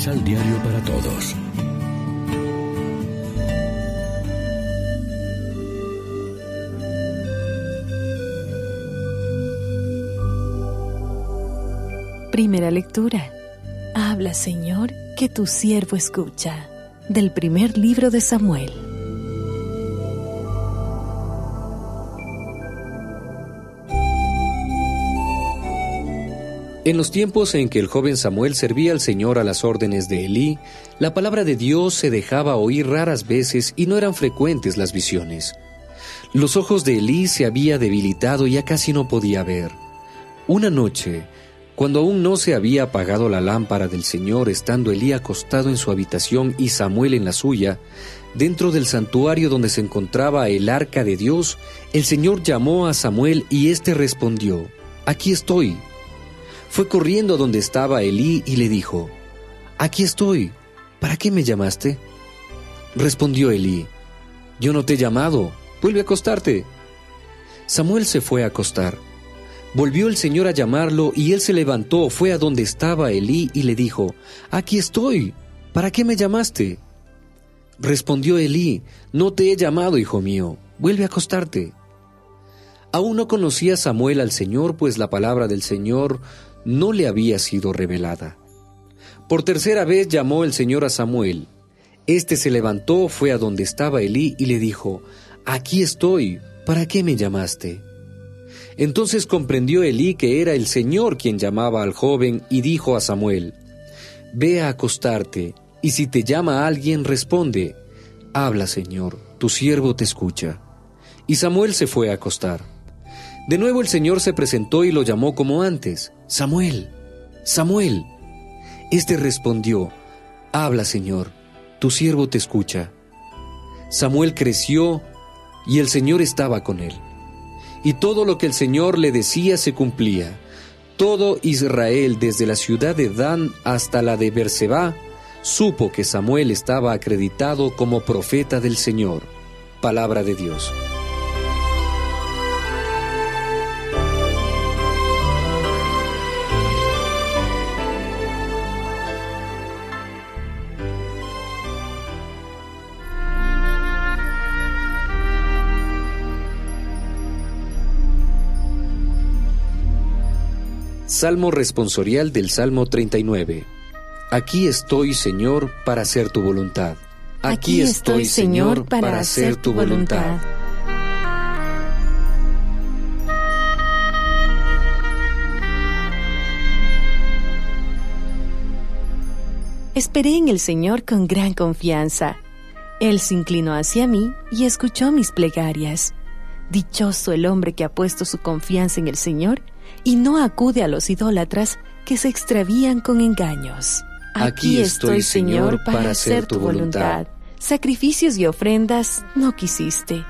Misal Diario para Todos. Primera lectura. Habla, Señor, que tu siervo escucha. Del primer libro de Samuel. En los tiempos en que el joven Samuel servía al Señor a las órdenes de Elí, la palabra de Dios se dejaba oír raras veces y no eran frecuentes las visiones. Los ojos de Elí se había debilitado y ya casi no podía ver. Una noche, cuando aún no se había apagado la lámpara del Señor, estando Elí acostado en su habitación y Samuel en la suya, dentro del santuario donde se encontraba el arca de Dios, el Señor llamó a Samuel y éste respondió, Aquí estoy fue corriendo donde estaba Elí y le dijo, Aquí estoy, ¿para qué me llamaste? Respondió Elí, Yo no te he llamado, vuelve a acostarte. Samuel se fue a acostar. Volvió el Señor a llamarlo y él se levantó, fue a donde estaba Elí y le dijo, Aquí estoy, ¿para qué me llamaste? Respondió Elí, No te he llamado, hijo mío, vuelve a acostarte. Aún no conocía Samuel al Señor, pues la palabra del Señor no le había sido revelada. Por tercera vez llamó el Señor a Samuel. Este se levantó, fue a donde estaba Elí y le dijo, Aquí estoy, ¿para qué me llamaste? Entonces comprendió Elí que era el Señor quien llamaba al joven y dijo a Samuel, Ve a acostarte, y si te llama alguien, responde, Habla, Señor, tu siervo te escucha. Y Samuel se fue a acostar. De nuevo el Señor se presentó y lo llamó como antes, Samuel, Samuel. Este respondió, Habla, Señor, tu siervo te escucha. Samuel creció y el Señor estaba con él. Y todo lo que el Señor le decía se cumplía. Todo Israel, desde la ciudad de Dan hasta la de Berseba, supo que Samuel estaba acreditado como profeta del Señor. Palabra de Dios. Salmo responsorial del Salmo 39. Aquí estoy, Señor, para hacer tu voluntad. Aquí estoy, Señor, para hacer tu voluntad. Esperé en el Señor con gran confianza. Él se inclinó hacia mí y escuchó mis plegarias. Dichoso el hombre que ha puesto su confianza en el Señor y no acude a los idólatras que se extravían con engaños. Aquí estoy, Señor, para hacer tu voluntad. Sacrificios y ofrendas no quisiste.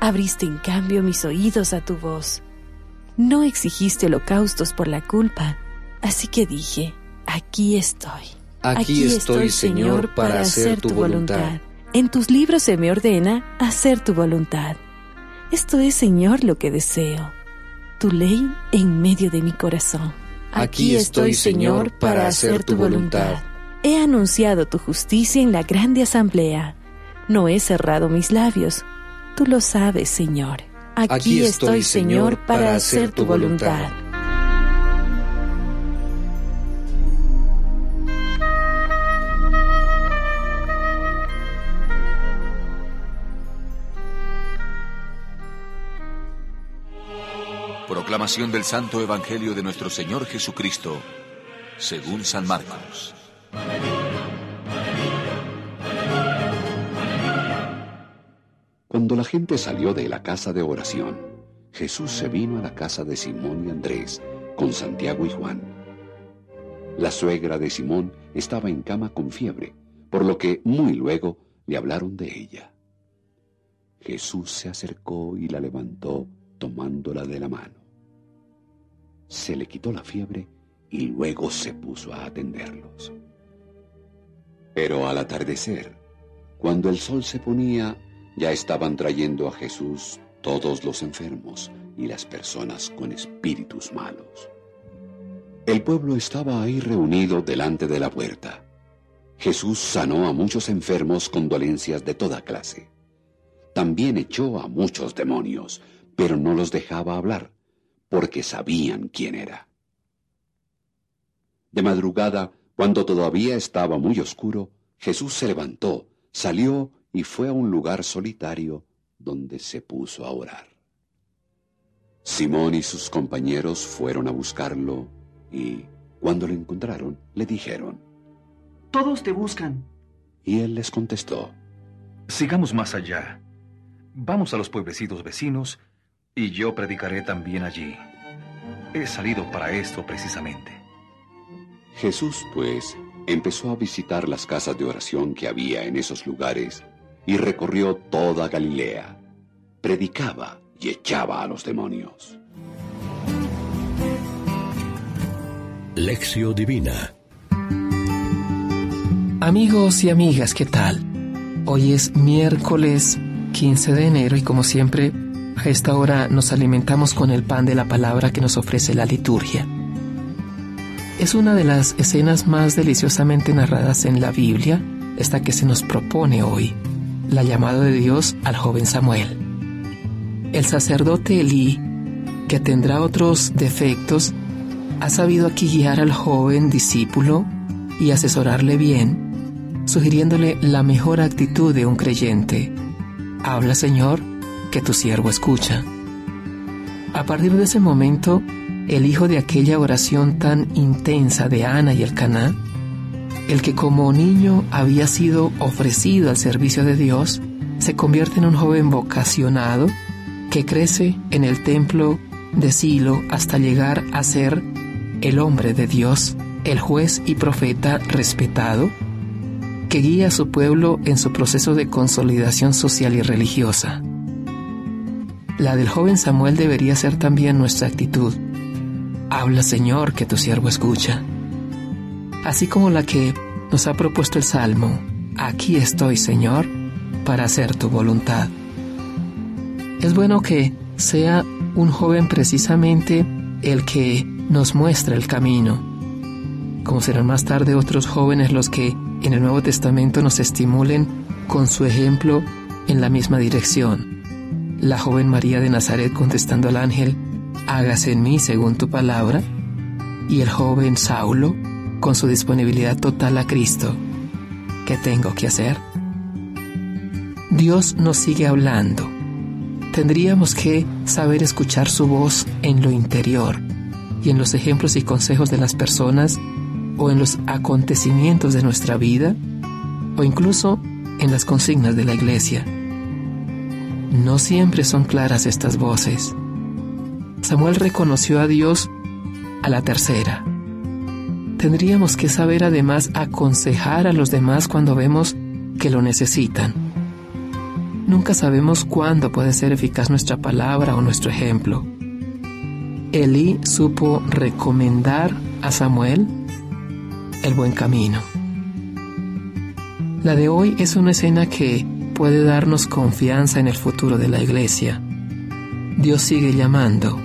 Abriste en cambio mis oídos a tu voz. No exigiste holocaustos por la culpa. Así que dije, aquí estoy. Aquí, estoy, Señor, para hacer tu voluntad. En tus libros se me ordena hacer tu voluntad. Esto es, Señor, lo que deseo tu ley en medio de mi corazón. Aquí estoy, Señor, para hacer tu voluntad. He anunciado tu justicia en la grande asamblea. No he cerrado mis labios. Tú lo sabes, Señor. Aquí, estoy, Señor, para hacer tu voluntad. Del Santo Evangelio de nuestro Señor Jesucristo, según San Marcos. Cuando la gente salió de la casa de oración, Jesús se vino a la casa de Simón y Andrés con Santiago y Juan. La suegra de Simón estaba en cama con fiebre, por lo que muy luego le hablaron de ella. Jesús se acercó y la levantó tomándola de la mano. Se le quitó la fiebre y luego se puso a atenderlos. Pero al atardecer, cuando el sol se ponía, ya estaban trayendo a Jesús todos los enfermos y las personas con espíritus malos. El pueblo estaba ahí reunido delante de la puerta. Jesús sanó a muchos enfermos con dolencias de toda clase. También echó a muchos demonios, pero no los dejaba hablar, porque sabían quién era. De madrugada, cuando todavía estaba muy oscuro, Jesús se levantó, salió y fue a un lugar solitario donde se puso a orar. Simón y sus compañeros fueron a buscarlo y, cuando lo encontraron, le dijeron, Todos te buscan. Y él les contestó, Sigamos más allá. Vamos a los pueblecitos vecinos y yo predicaré también allí. He salido para esto precisamente. Jesús, pues, empezó a visitar las casas de oración que había en esos lugares y recorrió toda Galilea. Predicaba y echaba a los demonios. Lección Divina Amigos y amigas, ¿qué tal? Hoy es miércoles 15 de enero y como siempre, a esta hora nos alimentamos con el pan de la palabra que nos ofrece la liturgia. Es una de las escenas más deliciosamente narradas en la Biblia, esta que se nos propone hoy, la llamada de Dios al joven Samuel. El sacerdote Elí, que tendrá otros defectos, ha sabido aquí guiar al joven discípulo y asesorarle bien, sugiriéndole la mejor actitud de un creyente. Habla, Señor, tu siervo escucha. A partir de ese momento, el hijo de aquella oración tan intensa de Ana y el Caná, el que como niño había sido ofrecido al servicio de Dios, se convierte en un joven vocacionado que crece en el templo de Silo hasta llegar a ser el hombre de Dios, el juez y profeta respetado, que guía a su pueblo en su proceso de consolidación social y religiosa. La del joven Samuel debería ser también nuestra actitud. Habla Señor que tu siervo escucha. Así como la que nos ha propuesto el Salmo, aquí estoy Señor para hacer tu voluntad. Es bueno que sea un joven precisamente el que nos muestra el camino, como serán más tarde otros jóvenes los que en el Nuevo Testamento nos estimulen con su ejemplo en la misma dirección. La joven María de Nazaret contestando al ángel, hágase en mí según tu palabra, y el joven Saulo con su disponibilidad total a Cristo. ¿Qué tengo que hacer? Dios nos sigue hablando. Tendríamos que saber escuchar su voz en lo interior y en los ejemplos y consejos de las personas o en los acontecimientos de nuestra vida o incluso en las consignas de la iglesia. No siempre son claras estas voces. Samuel reconoció a Dios a la tercera. Tendríamos que saber además aconsejar a los demás cuando vemos que lo necesitan. Nunca sabemos cuándo puede ser eficaz nuestra palabra o nuestro ejemplo. Elí supo recomendar a Samuel el buen camino. La de hoy es una escena que puede darnos confianza en el futuro de la iglesia. Dios sigue llamando.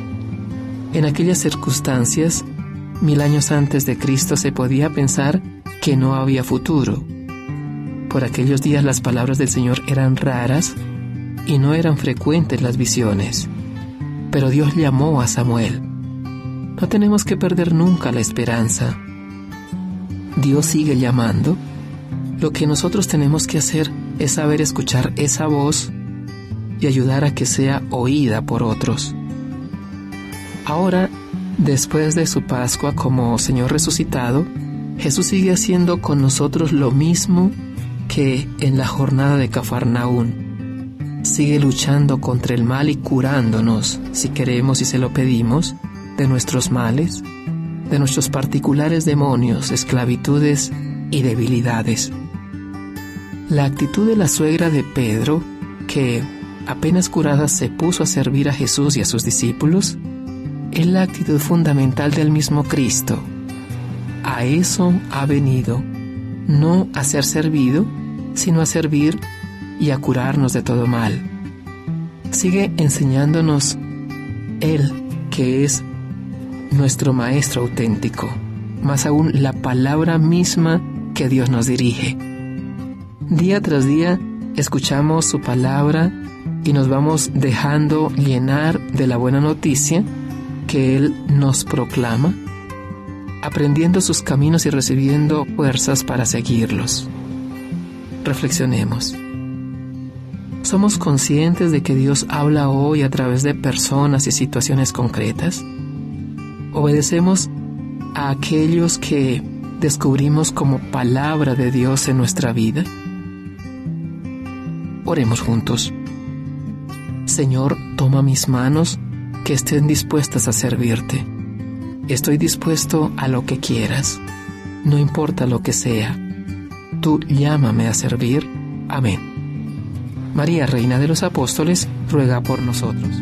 En aquellas circunstancias, mil años antes de Cristo se podía pensar que no había futuro. Por aquellos días las palabras del Señor eran raras y no eran frecuentes las visiones. Pero Dios llamó a Samuel. No tenemos que perder nunca la esperanza. Dios sigue llamando. Lo que nosotros tenemos que hacer es saber escuchar esa voz y ayudar a que sea oída por otros. Ahora, después de su Pascua como Señor resucitado, Jesús sigue haciendo con nosotros lo mismo que en la jornada de Cafarnaún. Sigue luchando contra el mal y curándonos, si queremos y se lo pedimos, de nuestros males, de nuestros particulares demonios, esclavitudes y debilidades. La actitud de la suegra de Pedro, que apenas curada se puso a servir a Jesús y a sus discípulos, es la actitud fundamental del mismo Cristo. A eso ha venido, no a ser servido, sino a servir y a curarnos de todo mal. Sigue enseñándonos Él, que es nuestro Maestro auténtico, más aún la palabra misma que Dios nos dirige. Día tras día escuchamos su palabra y nos vamos dejando llenar de la buena noticia que Él nos proclama, aprendiendo sus caminos y recibiendo fuerzas para seguirlos. Reflexionemos. ¿Somos conscientes de que Dios habla hoy a través de personas y situaciones concretas? ¿Obedecemos a aquellos que descubrimos como palabra de Dios en nuestra vida? Oremos juntos. Señor, toma mis manos que estén dispuestas a servirte. Estoy dispuesto a lo que quieras, no importa lo que sea. Tú llámame a servir. Amén. María, Reina de los Apóstoles, ruega por nosotros.